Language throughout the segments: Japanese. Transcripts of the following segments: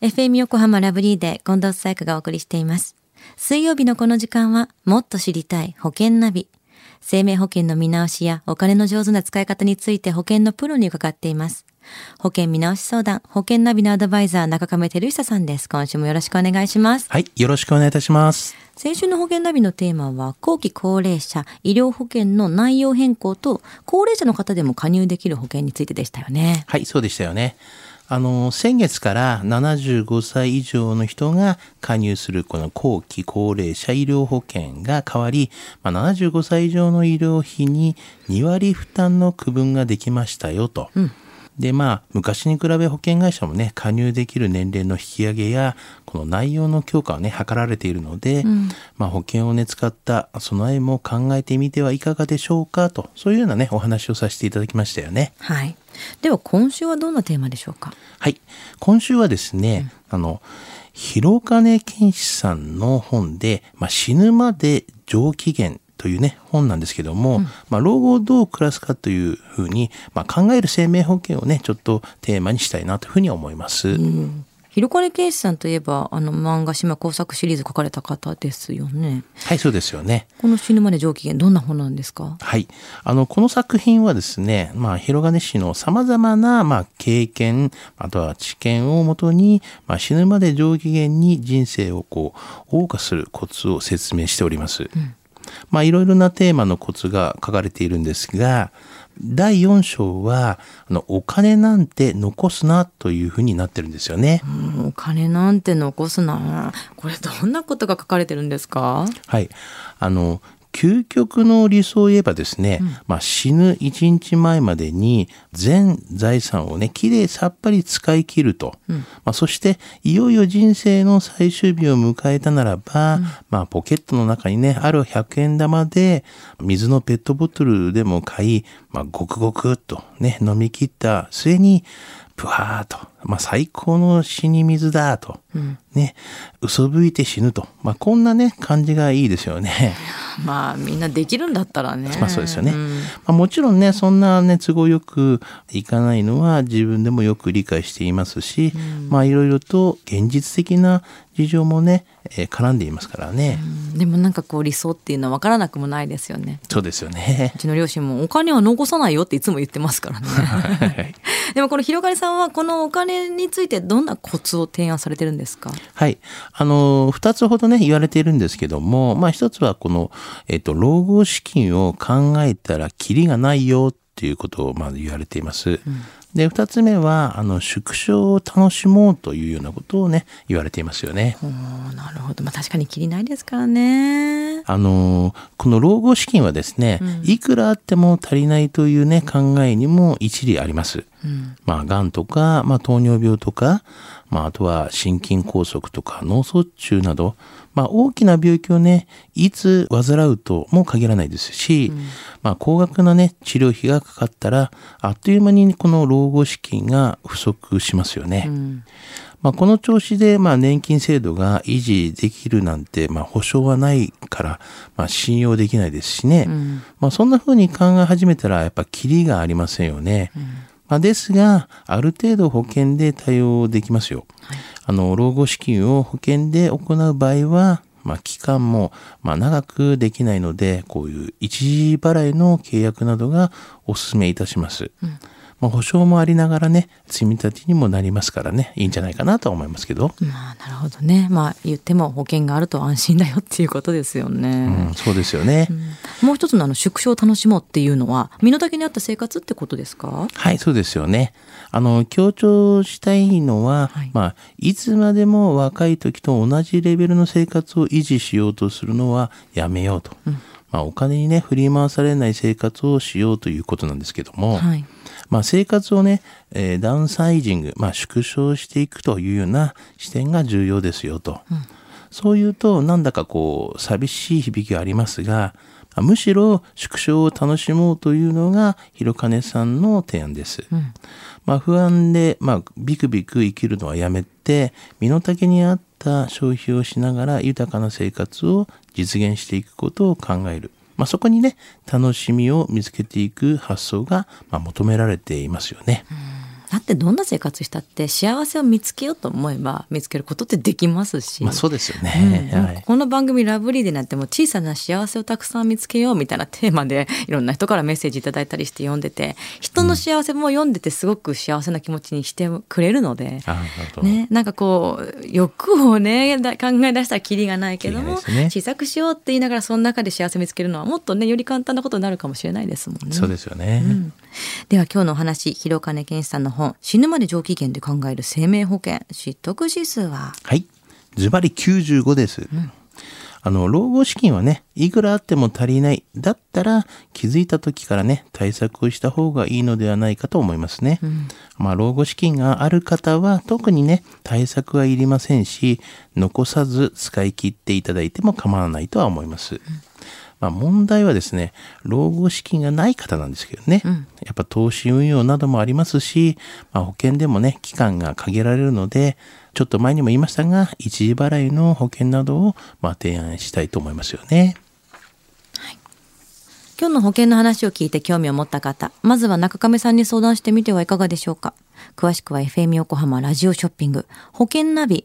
FM 横浜ラブリーで近藤紗友香がお送りしています。水曜日のこの時間は、もっと知りたい保険ナビ。生命保険の見直しやお金の上手な使い方について保険のプロに伺っています。保険見直し相談、保険ナビのアドバイザー、中亀照久さんです。今週もよろしくお願いします。はい、よろしくお願いいたします。先週の保険ナビのテーマは、後期高齢者医療保険の内容変更と、高齢者の方でも加入できる保険についてでしたよね。はい、そうでしたよね。あの、先月から75歳以上の人が加入するこの後期高齢者医療保険が変わり、まあ、75歳以上の医療費に2割負担の区分ができましたよと。でまあ昔に比べ保険会社もね加入できる年齢の引き上げやこの内容の強化をね図られているので、まあ、保険をね使った備えも考えてみてはいかがでしょうかとそういうようなねお話をさせていただきましたよね。はい。では今週はどんなテーマでしょうか？はい。今週はですね、あの、広金健志さんの本で、まあ、死ぬまで上機嫌というね、本なんですけども、まあ、老後をどう暮らすかというふうに、まあ、考える生命保険をね、ちょっとテーマにしたいなというふうに思います。広金圭司さんといえばあの漫画島工作シリーズ書かれた方ですよねはい、そうですよね。この死ぬまで上機嫌どんな本なんですか？はい。あの、この作品はですね、まあ、広金氏の様々な、まあ、経験、あとは知見をもとに、まあ、死ぬまで上機嫌に人生をこう、謳歌するコツを説明しております。まあ、いろいろなテーマのコツが書かれているんですが、第4章は、あの、お金なんて残すなというふうになってるんですよね。うんお金なんて残すなこれどんなことが書かれてるんですか？はい。あの、究極の理想を言えばですね、まあ、死ぬ1日前までに全財産をね、きれいさっぱり使い切ると。まあ、そして、いよいよ人生の最終日を迎えたならば、まあ、ポケットの中にね、ある100円玉で、水のペットボトルでも買い、まあ、ごくごくっとね、飲み切った末に、ぷわーっと、まあ、最高の死に水だと、ね、嘘吹いて死ぬと、まあ、こんなね、感じがいいですよね。まあみんなできるんだったらね。まあそうですよね。ん。まあ、もちろんね、そんなね、都合よくいかないのは自分でもよく理解していますし、まあいろいろと現実的な事情もね、えー絡んでいますからね。でもなんかこう理想っていうのは分からなくもないですよねそうですよねう。ちの両親もお金は残さないよっていつも言ってますからね でもこの広がりさんはこのお金についてどんなコツを提案されてるんですか？はい。あの、二つほどね、言われているんですけども、まあ一つはこの、えっ、と、老後資金を考えたらキリがないよっていうことをまず言われています。で、二つ目は、あの、縮小を楽しもうというようなことをね、言われていますよね。なるほどまあ確かにきりないですからねあの、この老後資金はですね、いくらあっても足りないというね、考えにも一理あります。まあ、癌とか、まあ、糖尿病とか、まあ、あとは心筋梗塞とか脳卒中など、まあ、大きな病気をね、いつ患うとも限らないですし、まあ、高額なね、治療費がかかったら、あっという間にこの老後資金が不足しますよね。まあ、この調子で、まあ、年金制度が維持できるなんて、まあ、保証はないから、まあ、信用できないですしね。まあ、そんな風に考え始めたら、やっぱ、キリがありませんよね。まあ、ですが、ある程度保険で対応できますよ。あの、老後資金を保険で行う場合は、まあ、期間も、まあ、長くできないので、こういう一時払いの契約などがお勧めいたします。まあ、保証もありながらね、積み立てにもなりますからね、いいんじゃないかなとは思いますけど。まあなるほどねまあ言っても保険があると安心だよっていうことですよね、うん、そうですよね。もう一つのあの縮小を楽しもうっていうのは身の丈に合った生活ってことですか？はい、そうですよね。あの、強調したいのは、はいまあ、いつまでも若い時と同じレベルの生活を維持しようとするのはやめようと。まあ、お金にね、振り回されない生活をしようということなんですけども、はいまあ、生活をね、えーダウンサイジング、まあ、縮小していくというような視点が重要ですよと。そう言うと、なんだかこう、寂しい響きがありますが、まあむしろ縮小を楽しもうというのが、広金さんの提案です。まあ、不安で、まあ、ビクビク生きるのはやめて、身の丈に合った消費をしながら豊かな生活を実現していくことを考える。まあ、そこにね、楽しみを見つけていく発想が、まあ、求められていますよね。だってどんな生活したって幸せを見つけようと思えば見つけることってできますし。まあそうですよね。うんはいこの番組ラブリーでなんてもう小さな幸せをたくさん見つけようみたいなテーマで いろんな人からメッセージいただいたりして読んでて人の幸せも読んでてすごく幸せな気持ちにしてくれるので。あなるほど。ね、なんかこう欲をねだ考え出したらキリがないけども、ね小さくしようって言いながらその中で幸せ見つけるのはもっとねより簡単なことになるかもしれないですもんね。そうですよね。うんでは今日のお話広金健さんの本「死ぬまで上機嫌で考える生命保険」知得指数は？はい。ズバリ95です。あの、老後資金はね、いくらあっても足りない。だったら、気づいた時からね、対策をした方がいいのではないかと思いますね。まあ、老後資金がある方は、特にね、対策はいりませんし、残さず使い切っていただいても構わないとは思います。まあ、問題はですね、老後資金がない方なんですけどね、やっぱ投資運用などもありますし、まあ、保険でもね、期間が限られるので、ちょっと前にも言いましたが、一時払いの保険などを、まあ、提案したいと思いますよね。今日の保険の話を聞いて興味を持った方まずは中亀さんに相談してみてはいかがでしょうか。詳しくは FM 横浜ラジオショッピング。保険ナビ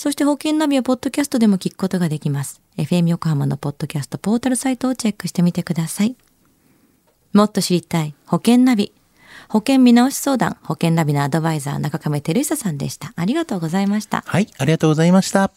そして保険ナビはポッドキャストでも聞くことができます。FM 横浜のポッドキャストポータルサイトをチェックしてみてください。もっと知りたい保険ナビ。保険見直し相談、保険ナビのアドバイザー中亀照久さんでした。ありがとうございました。はい、ありがとうございました。